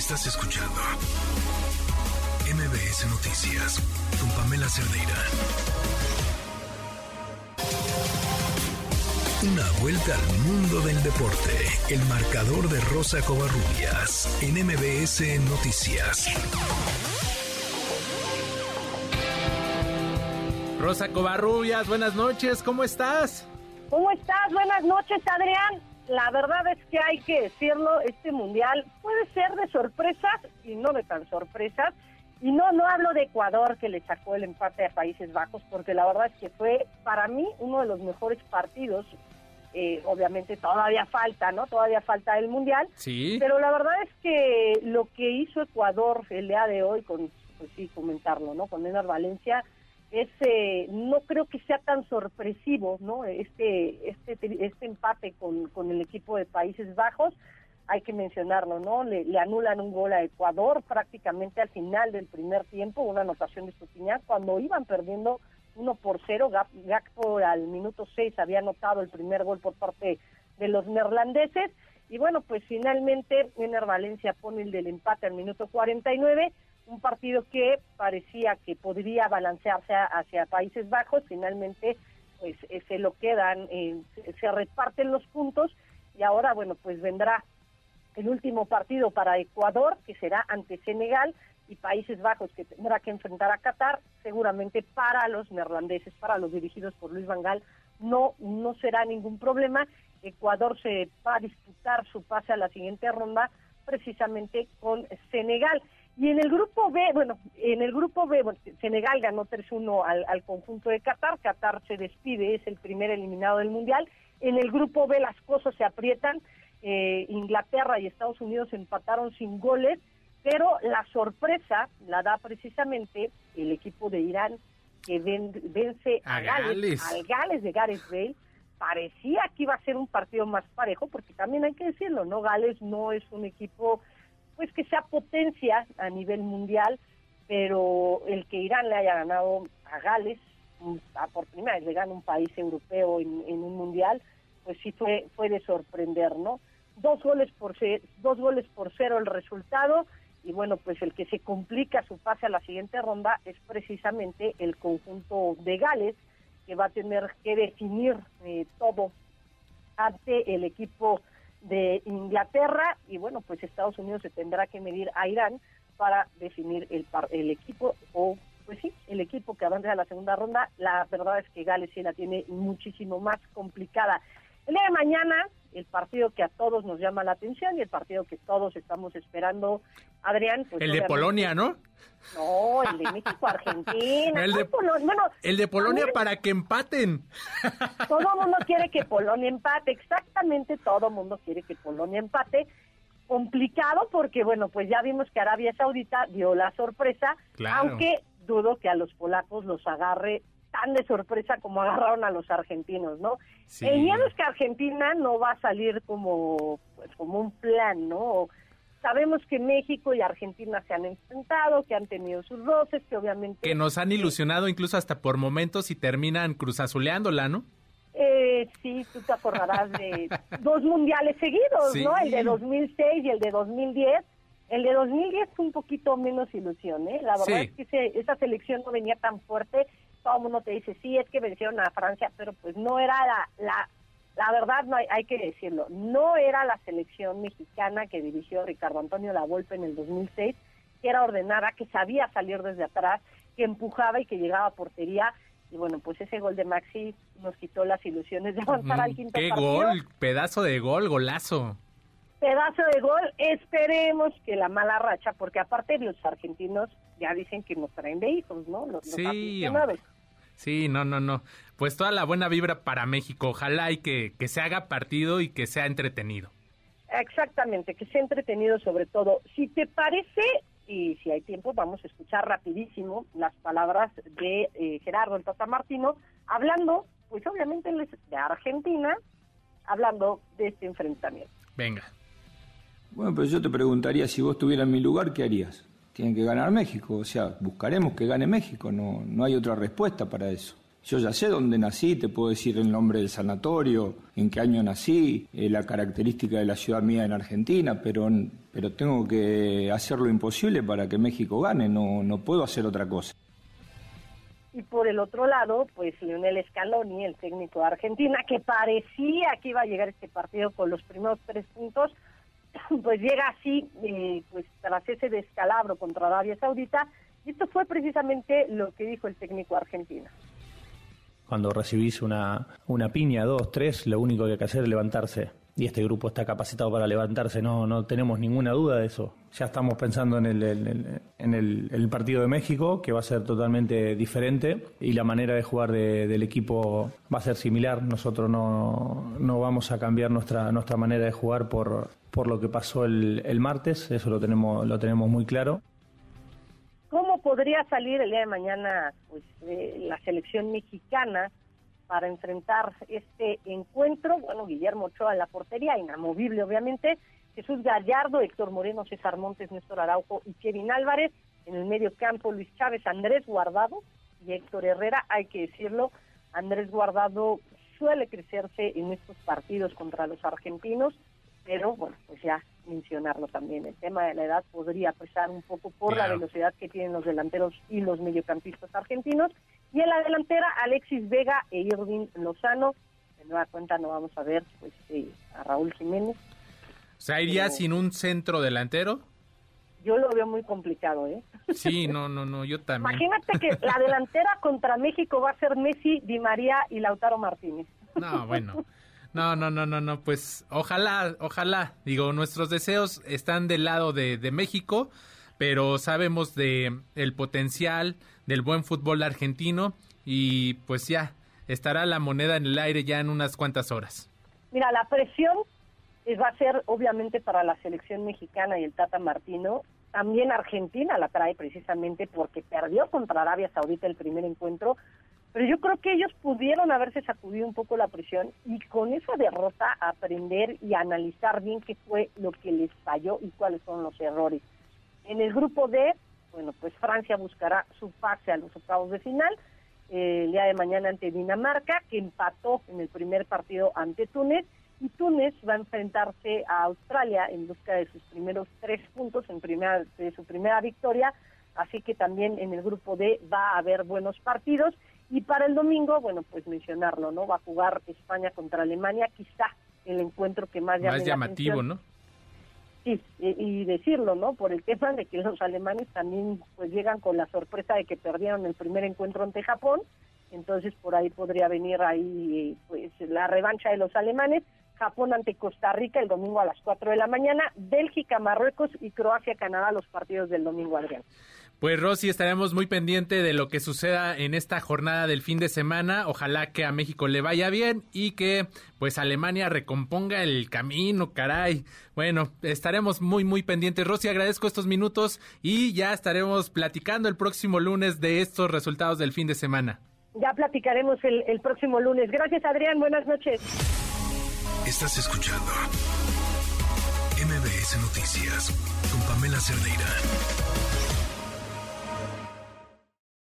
Estás escuchando MBS Noticias con Pamela Cerdeira. Una vuelta al mundo del deporte. El marcador de Rosa Covarrubias en MBS Noticias. Rosa Covarrubias, buenas noches, ¿cómo estás? ¿Cómo estás? Buenas noches, Adrián. La verdad es que hay que decirlo, este mundial puede ser de sorpresas y no de tan sorpresas. Y no, no hablo de Ecuador que le sacó el empate a Países Bajos, porque la verdad es que fue para mí uno de los mejores partidos. Eh, obviamente todavía falta, ¿no? Todavía falta el mundial. Sí. Pero la verdad es que lo que hizo Ecuador el día de hoy, con, pues sí, comentarlo, ¿no? Con Enar Valencia, no creo que sea tan sorpresivo, ¿no? Este, este, este empate con, con el equipo de Países Bajos hay que mencionarlo, ¿no? Le, anulan un gol a Ecuador prácticamente al final del primer tiempo, una anotación de Estupiñán, cuando iban perdiendo 1 por 0, Gakpo al minuto 6 había anotado el primer gol por parte de los neerlandeses, y bueno, pues finalmente Ener Valencia pone el del empate al minuto 49, un partido que parecía que podría balancearse hacia Países Bajos, finalmente pues eh, se lo quedan, eh, se reparten los puntos, y ahora, bueno, pues vendrá el último partido para Ecuador, que será ante Senegal, y Países Bajos, que tendrá que enfrentar a Qatar, seguramente para los neerlandeses, para los dirigidos por Luis Vangal, no, no será ningún problema. Ecuador se va a disputar su pase a la siguiente ronda precisamente con Senegal. Y en el grupo B, bueno, en el grupo B, Senegal ganó 3-1 al, al conjunto de Qatar, Qatar se despide, es el primer eliminado del Mundial. En el grupo B las cosas se aprietan, eh, Inglaterra y Estados Unidos empataron sin goles, pero la sorpresa la da precisamente el equipo de Irán que vence a, Gales, al Gales de Gareth Bale. Parecía que iba a ser un partido más parejo, porque también hay que decirlo, ¿no? Gales no es un equipo pues que sea potencia a nivel mundial, pero el que Irán le haya ganado a Gales, mm, por primera vez le gana un país europeo en, un mundial, pues sí fue, fue de sorprender, ¿no? dos goles por dos goles por cero el resultado y bueno pues el que se complica su pase a la siguiente ronda es precisamente el conjunto de Gales que va a tener que definir eh, todo ante el equipo de Inglaterra y bueno pues Estados Unidos se tendrá que medir a Irán para definir el, el equipo o pues sí, el equipo que avance a la segunda ronda, la verdad es que Gales sí la tiene muchísimo más complicada. El día de mañana el partido que a todos nos llama la atención y el partido que todos estamos esperando, Adrián. Pues el de Polonia, ¿no? No, el de México-Argentina. el, de, bueno, el de Polonia para que empaten. Todo el mundo quiere que Polonia empate, exactamente todo el mundo quiere que Polonia empate. Complicado porque, bueno, pues ya vimos que Arabia Saudita dio la sorpresa, aunque dudo que a los polacos los agarre tan de sorpresa como agarraron a los argentinos, ¿no? El miedo es que Argentina no va a salir como, pues, como un plan, ¿no? Sabemos que México y Argentina se han enfrentado, que han tenido sus roces, que obviamente... Que nos han ilusionado incluso hasta por momentos y terminan cruzazuleándola, ¿no? Eh, sí, tú te acordarás de dos mundiales seguidos, ¿no? El de 2006 y el de 2010. El de 2010 fue un poquito menos ilusión, ¿eh? La verdad es que esa selección no venía tan fuerte todo el mundo te dice, sí, es que vencieron a Francia, pero pues no era la, la, la verdad, no hay, hay que decirlo, no era la selección mexicana que dirigió Ricardo Antonio Lavolpe en el 2006, que era ordenada, que sabía salir desde atrás, que empujaba y que llegaba a portería. Y bueno, pues ese gol de Maxi nos quitó las ilusiones de avanzar al quinto ¡Qué gol! Pedazo de gol, golazo pedazo de gol. Esperemos que la mala racha, porque aparte los argentinos ya dicen que nos traen de hijos, ¿no? Los, sí, sí, no, no, no. Pues toda la buena vibra para México. Ojalá y que, que se haga partido y que sea entretenido. Exactamente, que sea entretenido sobre todo. Si te parece, y si hay tiempo, vamos a escuchar rapidísimo las palabras de eh, Gerardo el Tata Martino, hablando, pues obviamente de Argentina, hablando de este enfrentamiento. Venga. Bueno, pero yo te preguntaría, si vos estuvieras en mi lugar, ¿qué harías? Tienen que ganar México, o sea, buscaremos que gane México, no, no hay otra respuesta para eso. Yo ya sé dónde nací, te puedo decir el nombre del sanatorio, en qué año nací, eh, la característica de la ciudad mía en Argentina, pero, pero tengo que hacer lo imposible para que México gane, no, no puedo hacer otra cosa. Y por el otro lado, pues Lionel Scaloni, el técnico de Argentina, que parecía que iba a llegar este partido con los primeros tres puntos, pues llega así, eh, pues tras ese descalabro contra Arabia Saudita. Y esto fue precisamente lo que dijo el técnico argentino. Cuando recibís una, una piña, dos, tres, lo único que hay que hacer es levantarse y este grupo está capacitado para levantarse, no, no tenemos ninguna duda de eso. Ya estamos pensando en el, en el, partido de México, que va a ser totalmente diferente y la manera de jugar del equipo va a ser similar. Nosotros no, no vamos a cambiar nuestra, nuestra manera de jugar por, por lo que pasó el, el martes, eso lo tenemos, lo tenemos muy claro. ¿Cómo podría salir el día de mañana pues, eh, la selección mexicana para enfrentar este encuentro. Bueno, Guillermo Ochoa en la portería, inamovible obviamente. Jesús Gallardo, Héctor Moreno, César Montes, Néstor Araujo y Kevin Álvarez. En el medio campo, Luis Chávez, Andrés Guardado y Héctor Herrera. Hay que decirlo, Andrés Guardado suele crecerse en estos partidos contra los argentinos, pero bueno, pues ya mencionarlo también. El tema de la edad podría pesar un poco por la velocidad que tienen los delanteros y los mediocampistas argentinos. Y en la delantera, Alexis Vega e Irving Lozano. De nueva cuenta no vamos a ver pues eh, a Raúl Jiménez. O sea, iría sin un centro delantero. Yo lo veo muy complicado, ¿eh? Sí, no, no, no, yo también. Imagínate que la delantera contra México va a ser Messi, Di María y Lautaro Martínez. No, bueno. No, no, no, no, no, pues ojalá, ojalá. Digo, nuestros deseos están del lado de, de México, pero sabemos de el potencial del buen fútbol argentino y pues ya estará la moneda en el aire ya en unas cuantas horas. Mira, la presión va a ser obviamente para la selección mexicana y el Tata Martino. También Argentina la trae precisamente porque perdió contra Arabia Saudita el primer encuentro, pero yo creo que ellos pudieron haberse sacudido un poco la presión y con esa derrota aprender y analizar bien qué fue lo que les falló y cuáles son los errores. En el grupo D bueno, pues Francia buscará su pase a los octavos de final eh, el día de mañana ante Dinamarca, que empató en el primer partido ante Túnez, y Túnez va a enfrentarse a Australia en busca de sus primeros tres puntos en primera, de su primera victoria, así que también en el grupo D va a haber buenos partidos, y para el domingo, bueno, pues mencionarlo, ¿no? Va a jugar España contra Alemania, quizá el encuentro que más, más llamativo, ¿no? Sí, y, decirlo, ¿no? Por el tema de que los alemanes también pues llegan con la sorpresa de que perdieron el primer encuentro ante Japón, entonces por ahí podría venir ahí pues la revancha de los alemanes. Japón ante Costa Rica el domingo a las 4 de la mañana, Bélgica, Marruecos y Croacia, Canadá los partidos del domingo, Adrián. Pues Rosy, estaremos muy pendiente de lo que suceda en esta jornada del fin de semana. Ojalá que a México le vaya bien y que pues Alemania recomponga el camino, caray. Bueno, estaremos muy muy pendientes. Rosy, agradezco estos minutos y ya estaremos platicando el próximo lunes de estos resultados del fin de semana. Ya platicaremos el, el próximo lunes. Gracias Adrián, buenas noches. Estás escuchando MBS Noticias con Pamela Cerdeira.